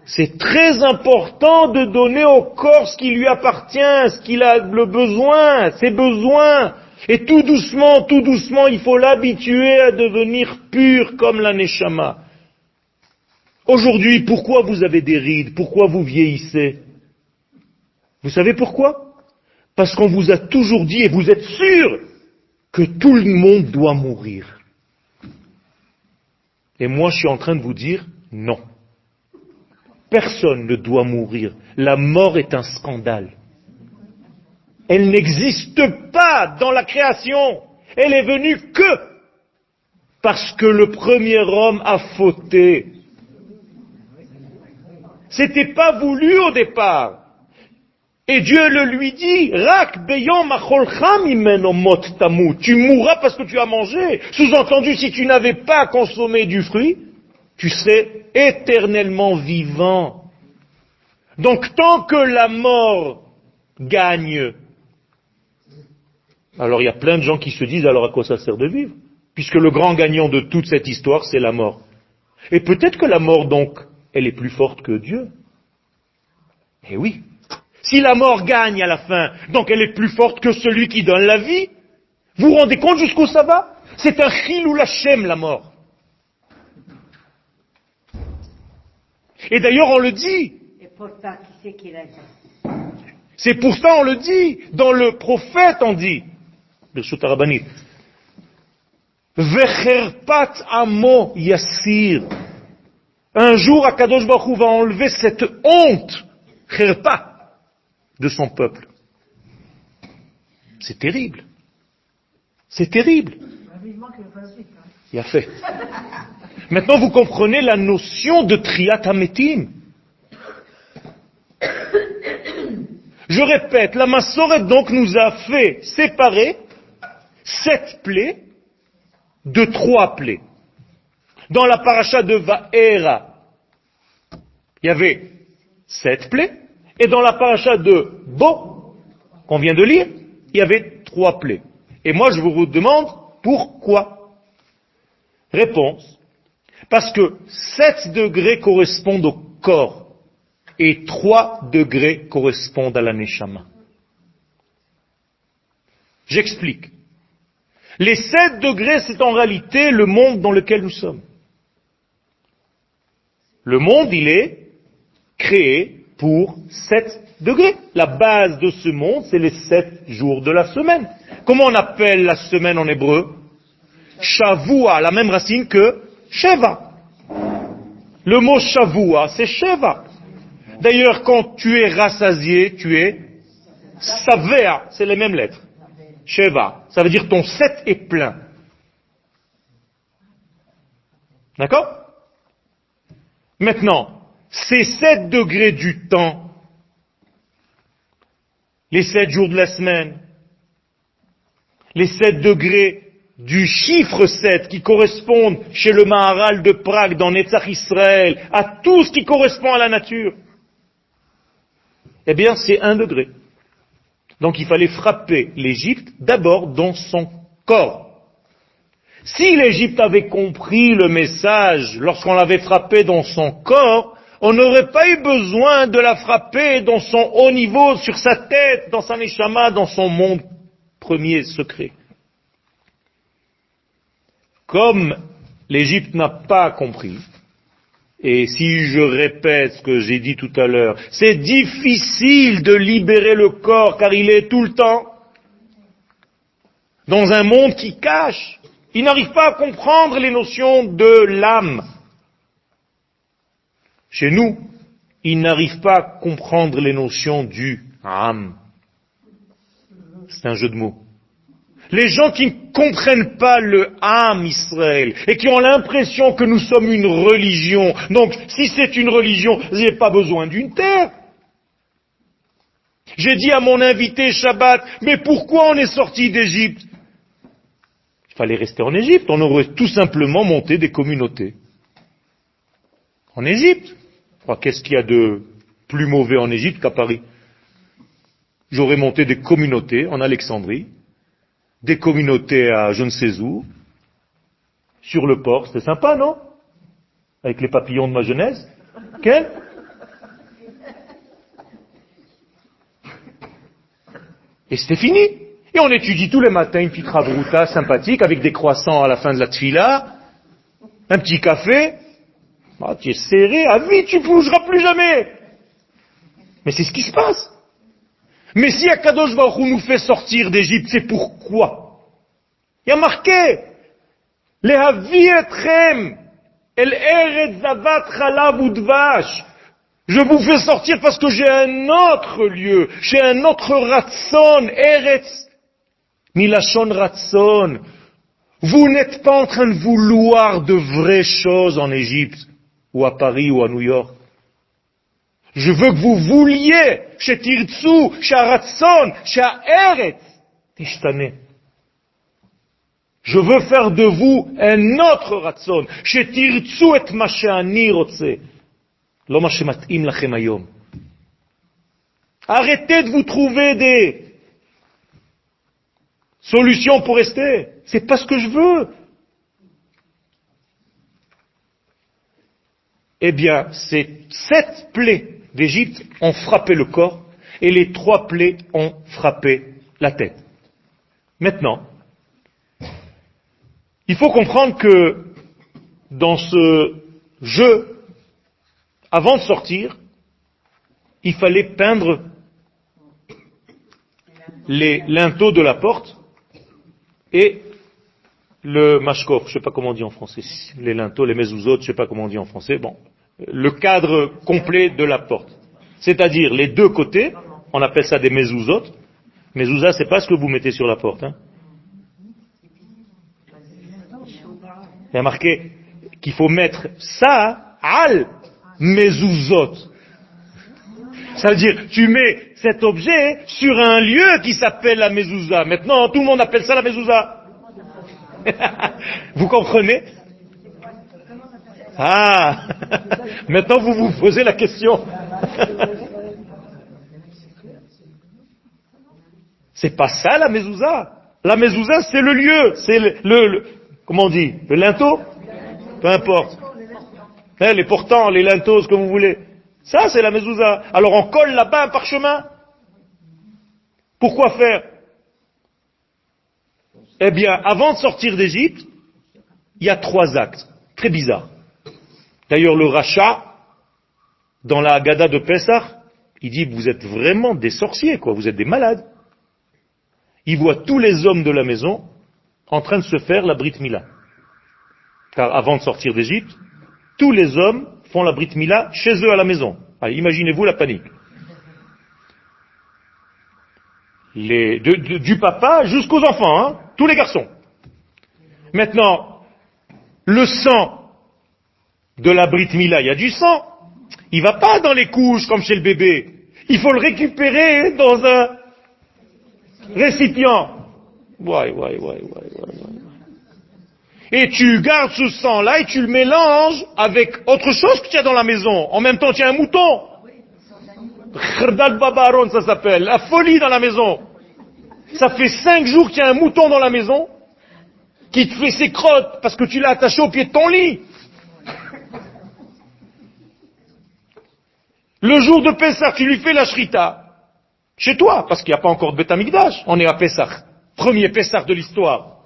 C'est très important de donner au corps ce qui lui appartient, ce qu'il a le besoin, ses besoins. Et tout doucement, tout doucement, il faut l'habituer à devenir pur comme la Neshama. Aujourd'hui, pourquoi vous avez des rides? Pourquoi vous vieillissez? Vous savez pourquoi? Parce qu'on vous a toujours dit, et vous êtes sûr, que tout le monde doit mourir. Et moi, je suis en train de vous dire, non. Personne ne doit mourir. La mort est un scandale. Elle n'existe pas dans la création. Elle est venue que parce que le premier homme a fauté. C'était pas voulu au départ. Et Dieu le lui dit, Rak. Tu mourras parce que tu as mangé. Sous-entendu, si tu n'avais pas consommé du fruit, tu serais éternellement vivant. Donc tant que la mort gagne, alors il y a plein de gens qui se disent alors à quoi ça sert de vivre? Puisque le grand gagnant de toute cette histoire, c'est la mort. Et peut-être que la mort, donc, elle est plus forte que Dieu. Eh oui. Si la mort gagne à la fin, donc elle est plus forte que celui qui donne la vie, vous vous rendez compte jusqu'où ça va? C'est un chilou lachem, la mort. Et d'ailleurs, on le dit. C'est qui l'a dit? C'est pour ça on le dit. Dans le prophète, on dit. Vecherpat amo yassir. Un jour, Akadosh Baruch Hu va enlever cette honte, de son peuple. C'est terrible. C'est terrible. Il a fait. Maintenant, vous comprenez la notion de triat hametim. Je répète, la Massoret donc nous a fait séparer sept plaies de trois plaies. Dans la paracha de Vaera, il y avait sept plaies, et dans la paracha de Bo, qu'on vient de lire, il y avait trois plaies. Et moi, je vous demande pourquoi? Réponse. Parce que 7 degrés correspondent au corps et 3 degrés correspondent à la neshama. J'explique. Les 7 degrés, c'est en réalité le monde dans lequel nous sommes. Le monde, il est créé pour 7 degrés. La base de ce monde, c'est les 7 jours de la semaine. Comment on appelle la semaine en hébreu? Shavua, la même racine que Sheva. Le mot shavua, c'est sheva. D'ailleurs, quand tu es rassasié, tu es savea, c'est les mêmes lettres. Sheva, ça veut dire ton set est plein. D'accord? Maintenant, ces sept degrés du temps, les sept jours de la semaine, les sept degrés du chiffre 7 qui correspondent chez le Maharal de Prague dans Netzach Israël à tout ce qui correspond à la nature, eh bien c'est un degré. Donc il fallait frapper l'Égypte d'abord dans son corps. Si l'Égypte avait compris le message lorsqu'on l'avait frappé dans son corps, on n'aurait pas eu besoin de la frapper dans son haut niveau, sur sa tête, dans sa neshama, dans son monde premier secret. Comme l'Égypte n'a pas compris, et si je répète ce que j'ai dit tout à l'heure, c'est difficile de libérer le corps car il est tout le temps dans un monde qui cache. Il n'arrive pas à comprendre les notions de l'âme. Chez nous, il n'arrive pas à comprendre les notions du âme. C'est un jeu de mots. Les gens qui ne comprennent pas le âme Israël et qui ont l'impression que nous sommes une religion. Donc, si c'est une religion, n'avez pas besoin d'une terre. J'ai dit à mon invité Shabbat, mais pourquoi on est sorti d'Égypte? Il fallait rester en Égypte, on aurait tout simplement monté des communautés. En Égypte. Qu'est-ce qu'il y a de plus mauvais en Égypte qu'à Paris? J'aurais monté des communautés en Alexandrie, des communautés à je ne sais où, sur le port, c'était sympa, non? Avec les papillons de ma jeunesse. Et c'était fini. Et on étudie tous les matins une petite rabrouta sympathique avec des croissants à la fin de la tfila, un petit café. Ah, tu es serré, à vie, tu bougeras plus jamais. Mais c'est ce qui se passe. Mais si Akadosh Baruch nous fait sortir d'Égypte, c'est pourquoi? Il y a marqué etrem el eretz chalav udvash. Je vous fais sortir parce que j'ai un autre lieu, j'ai un autre ratson, eretz milachon ratson. Vous n'êtes pas en train de vouloir de vraies choses en Égypte, ou à Paris, ou à New York. Je veux que vous vouliez, chez chez Aratson, chez Eretz. Je veux faire de vous un autre Ratson, chez et ayom. Arrêtez de vous trouver des solutions pour rester. C'est pas ce que je veux. Eh bien, c'est cette plaie d'Égypte ont frappé le corps et les trois plaies ont frappé la tête. Maintenant, il faut comprendre que dans ce jeu, avant de sortir, il fallait peindre les linteaux de la porte et le mashkov, je ne sais pas comment on dit en français, les linteaux, les mezuzot, je ne sais pas comment on dit en français, bon, le cadre complet de la porte. C'est-à-dire les deux côtés, on appelle ça des mezuzot. Mezouza, c'est pas ce que vous mettez sur la porte. Hein. Il y a marqué qu'il faut mettre ça al mezuzot. Ça veut dire, tu mets cet objet sur un lieu qui s'appelle la mezouza. Maintenant, tout le monde appelle ça la mezouza. [LAUGHS] vous comprenez ah [LAUGHS] Maintenant vous vous posez la question. [LAUGHS] c'est pas ça la mezouza. La mezouza c'est le lieu, c'est le, comment on dit, le linteau Peu importe. Hein, les portants, les linteaux, ce que vous voulez. Ça c'est la mezouza. Alors on colle là-bas un parchemin. Pourquoi faire Eh bien, avant de sortir d'Égypte, il y a trois actes très bizarres. D'ailleurs, le rachat, dans la Haggadah de Pessah, il dit, vous êtes vraiment des sorciers, quoi, vous êtes des malades. Il voit tous les hommes de la maison en train de se faire la Brit Mila. Car avant de sortir d'Égypte, tous les hommes font la Brit Mila chez eux à la maison. Imaginez-vous la panique. Les, du papa jusqu'aux enfants, hein, tous les garçons. Maintenant, le sang de la Brit Mila, il y a du sang. Il va pas dans les couches comme chez le bébé. Il faut le récupérer dans un récipient. Et tu gardes ce sang-là et tu le mélanges avec autre chose que tu as dans la maison. En même temps, tu as un mouton. Khrdal Babaron, ça s'appelle. La folie dans la maison. Ça fait cinq jours qu'il y a un mouton dans la maison qui te fait ses crottes parce que tu l'as attaché au pied de ton lit. Le jour de Pessah, tu lui fais la shrita. Chez toi, parce qu'il n'y a pas encore de Beth Amikdash. On est à Pessah. Premier Pessah de l'histoire.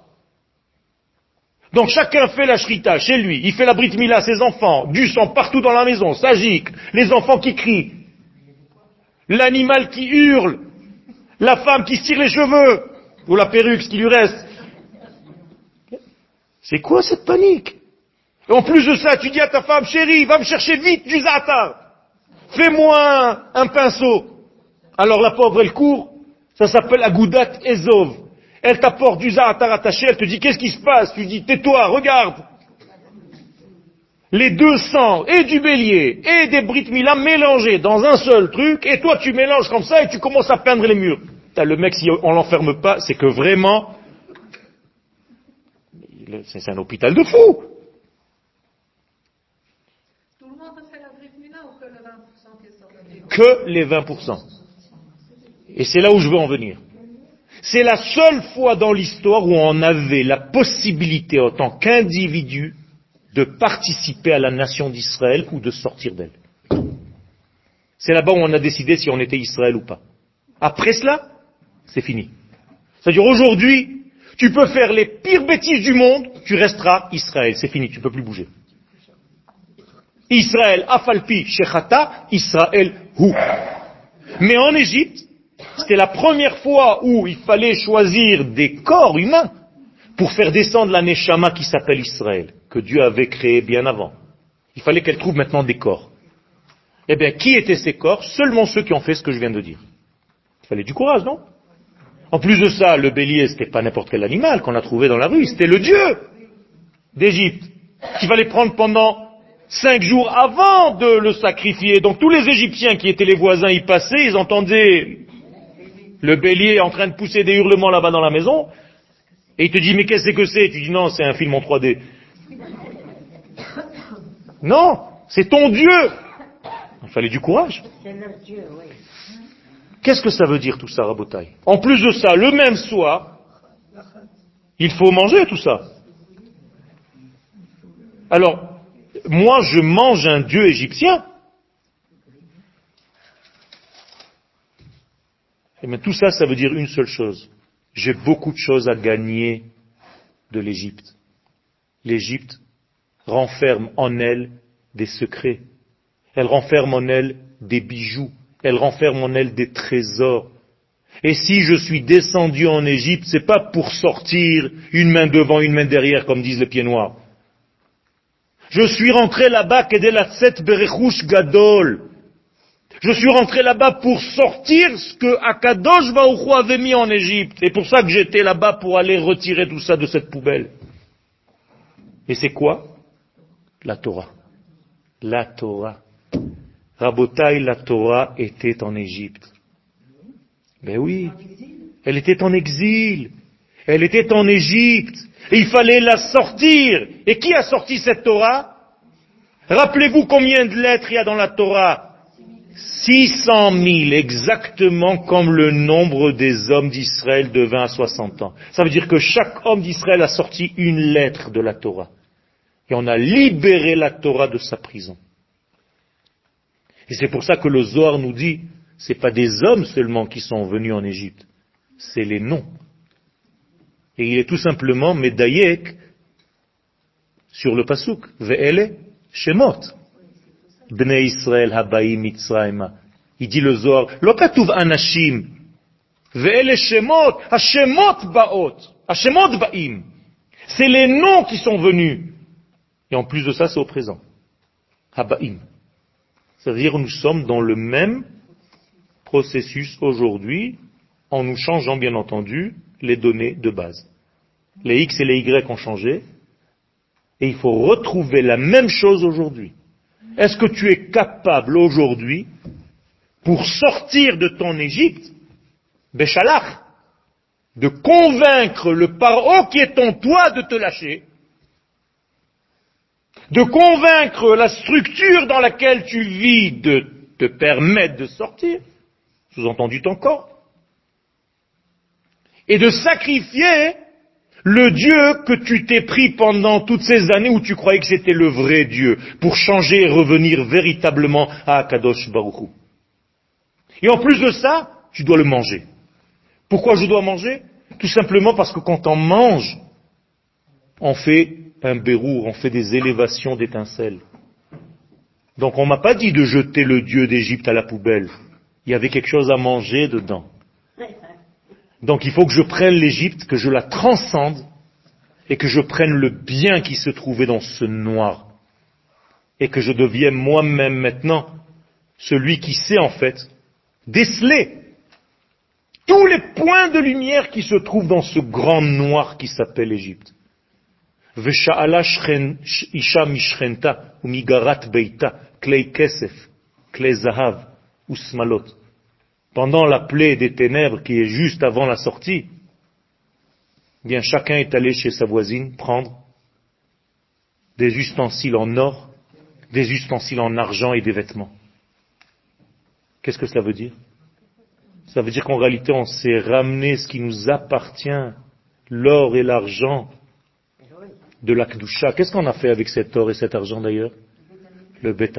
Donc chacun fait la shrita chez lui. Il fait la brit à ses enfants. Du sang partout dans la maison. Ça gicle. Les enfants qui crient. L'animal qui hurle. La femme qui se tire les cheveux. Ou la perruque, ce qui lui reste. C'est quoi cette panique? Et En plus de ça, tu dis à ta femme, chérie, va me chercher vite du za'atar. Fais-moi un, un pinceau. Alors la pauvre, elle court. Ça s'appelle Agoudat Ezov. Elle t'apporte du za'atar attaché, elle te dit, qu'est-ce qui se passe? Tu dis, tais-toi, regarde. Les deux sangs, et du bélier, et des Brit Mila mélangés dans un seul truc, et toi tu mélanges comme ça et tu commences à peindre les murs. T'as le mec, si on l'enferme pas, c'est que vraiment, c'est un hôpital de fou. Tout le monde a fait la grippe Mina ou que le 20% qui est sur le livre que les 20%. Et c'est là où je veux en venir. C'est la seule fois dans l'histoire où on avait la possibilité en tant qu'individu de participer à la nation d'Israël ou de sortir d'elle. C'est là-bas où on a décidé si on était Israël ou pas. Après cela, c'est fini. C'est-à-dire aujourd'hui, tu peux faire les pires bêtises du monde, tu resteras Israël. C'est fini, tu peux plus bouger. Israël, afalpi, shechata, Israël, hu. Mais en Égypte, c'était la première fois où il fallait choisir des corps humains pour faire descendre la Neshama qui s'appelle Israël, que Dieu avait créé bien avant. Il fallait qu'elle trouve maintenant des corps. Eh bien, qui étaient ces corps? Seulement ceux qui ont fait ce que je viens de dire. Il fallait du courage, non? En plus de ça, le bélier, c'était pas n'importe quel animal qu'on a trouvé dans la rue, c'était le Dieu d'Égypte, qu'il fallait prendre pendant cinq jours avant de le sacrifier. Donc tous les Égyptiens qui étaient les voisins y passaient, ils entendaient le bélier en train de pousser des hurlements là-bas dans la maison, et il te dit, mais qu'est-ce que c'est? Tu dis, non, c'est un film en 3D. [COUGHS] Non, c'est ton Dieu. Il fallait du courage. Qu'est-ce que ça veut dire tout ça, Rabotaï En plus de ça, le même soir, il faut manger tout ça. Alors, moi je mange un dieu égyptien. Et bien tout ça, ça veut dire une seule chose. J'ai beaucoup de choses à gagner de l'Égypte. L'Égypte renferme en elle des secrets. Elle renferme en elle des bijoux. Elle renferme en elle des trésors. Et si je suis descendu en Égypte, c'est pas pour sortir une main devant, une main derrière, comme disent les pieds noirs. Je suis rentré là-bas, Kedelatzet Berechouch Gadol. Je suis rentré là-bas pour sortir ce que Akadosh Baruch Hu avait mis en Égypte. C'est pour ça que j'étais là-bas pour aller retirer tout ça de cette poubelle. Et c'est quoi La Torah. La Torah. Rabotai, la Torah était en Égypte. Ben oui, elle était en exil. Elle était en Égypte. Et il fallait la sortir. Et qui a sorti cette Torah? Rappelez-vous combien de lettres il y a dans la Torah? 600 000, exactement comme le nombre des hommes d'Israël de 20 à 60 ans. Ça veut dire que chaque homme d'Israël a sorti une lettre de la Torah. Et on a libéré la Torah de sa prison. Et c'est pour ça que le Zohar nous dit, c'est pas des hommes seulement qui sont venus en Égypte, c'est les noms. Et il est tout simplement Medayek sur le pasuk, Ve'ele Shemot. Bnei Israël habaim. Il dit le. C'est les noms qui sont venus. Et en plus de ça, c'est au présent. Habaim. C'est-à-dire nous sommes dans le même processus aujourd'hui, en nous changeant bien entendu les données de base. Les X et les Y ont changé, et il faut retrouver la même chose aujourd'hui. Est-ce que tu es capable aujourd'hui, pour sortir de ton Égypte, Béchalach, de convaincre le paro qui est en toi de te lâcher, de convaincre la structure dans laquelle tu vis de te permettre de sortir, sous-entendu ton corps, et de sacrifier le Dieu que tu t'es pris pendant toutes ces années où tu croyais que c'était le vrai Dieu, pour changer et revenir véritablement à Akadosh Baruch Et en plus de ça, tu dois le manger. Pourquoi je dois manger? Tout simplement parce que quand on mange, on fait un bérou, on fait des élévations d'étincelles. Donc on m'a pas dit de jeter le Dieu d'Égypte à la poubelle. Il y avait quelque chose à manger dedans. Donc il faut que je prenne l'Égypte, que je la transcende et que je prenne le bien qui se trouvait dans ce noir. Et que je devienne moi-même maintenant celui qui sait en fait déceler tous les points de lumière qui se trouvent dans ce grand noir qui s'appelle Égypte. isha beita klei kesef klei zahav usmalot pendant la plaie des ténèbres qui est juste avant la sortie, eh bien chacun est allé chez sa voisine prendre des ustensiles en or, des ustensiles en argent et des vêtements. Qu'est-ce que cela veut dire? Ça veut dire qu'en réalité on s'est ramené ce qui nous appartient, l'or et l'argent de l'Akdusha. Qu'est-ce qu'on a fait avec cet or et cet argent d'ailleurs? Le Beth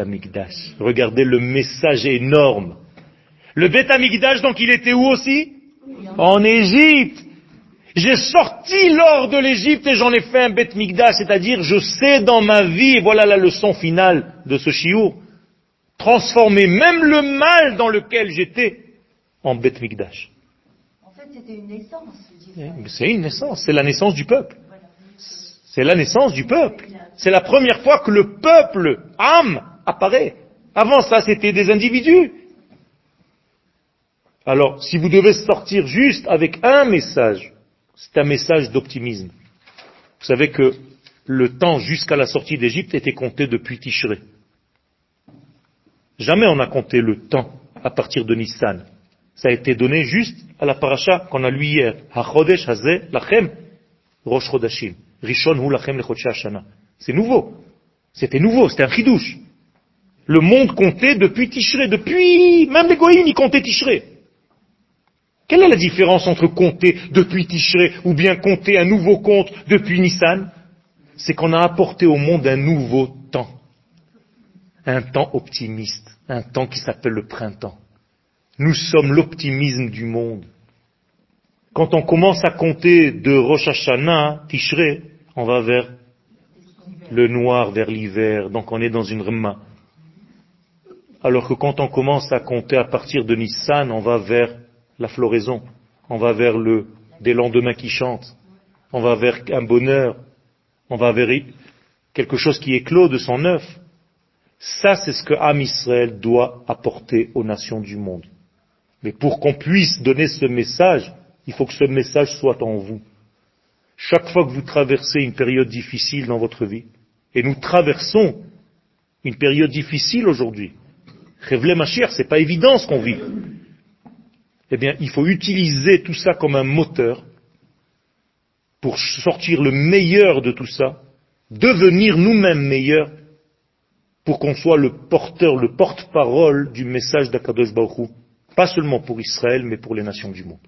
Regardez le message énorme le Beth Amikdash, donc il était où aussi En Égypte. J'ai sorti l'or de l'Égypte et j'en ai fait un Beth Mikdash, c'est-à-dire je sais dans ma vie, et voilà la leçon finale de ce chiour, transformer même le mal dans lequel j'étais en Beth Mikdash. En fait, c'était une naissance. C'est une naissance, c'est la naissance du peuple. C'est la naissance du peuple. C'est la première fois que le peuple, âme, apparaît. Avant ça, c'était des individus. Alors, si vous devez sortir juste avec un message, c'est un message d'optimisme. Vous savez que le temps jusqu'à la sortie d'Égypte était compté depuis Tishré. Jamais on n'a compté le temps à partir de Nissan. Ça a été donné juste à la paracha qu'on a lu hier. HaChodesh hazeh lachem rosh chodashim. Rishon hu lachem C'est nouveau. C'était nouveau, c'était un chidouche. Le monde comptait depuis Tishré, depuis, même les goïms, ils comptaient Tishré. Quelle est la différence entre compter depuis Tishré ou bien compter un nouveau compte depuis Nissan? C'est qu'on a apporté au monde un nouveau temps. Un temps optimiste. Un temps qui s'appelle le printemps. Nous sommes l'optimisme du monde. Quand on commence à compter de Rosh Hashanah, Tishré, on va vers le noir, vers l'hiver. Donc on est dans une rema. Alors que quand on commence à compter à partir de Nissan, on va vers la floraison, on va vers le, des lendemains qui chantent, on va vers un bonheur, on va vers quelque chose qui éclot de son œuf. Ça, c'est ce que Am Israël doit apporter aux nations du monde. Mais pour qu'on puisse donner ce message, il faut que ce message soit en vous. Chaque fois que vous traversez une période difficile dans votre vie, et nous traversons une période difficile aujourd'hui, Révélé Mashiach, c'est pas évident ce qu'on vit eh bien, il faut utiliser tout ça comme un moteur pour sortir le meilleur de tout ça, devenir nous-mêmes meilleurs, pour qu'on soit le porteur, le porte-parole du message d'Akadosh Baruch pas seulement pour Israël, mais pour les nations du monde.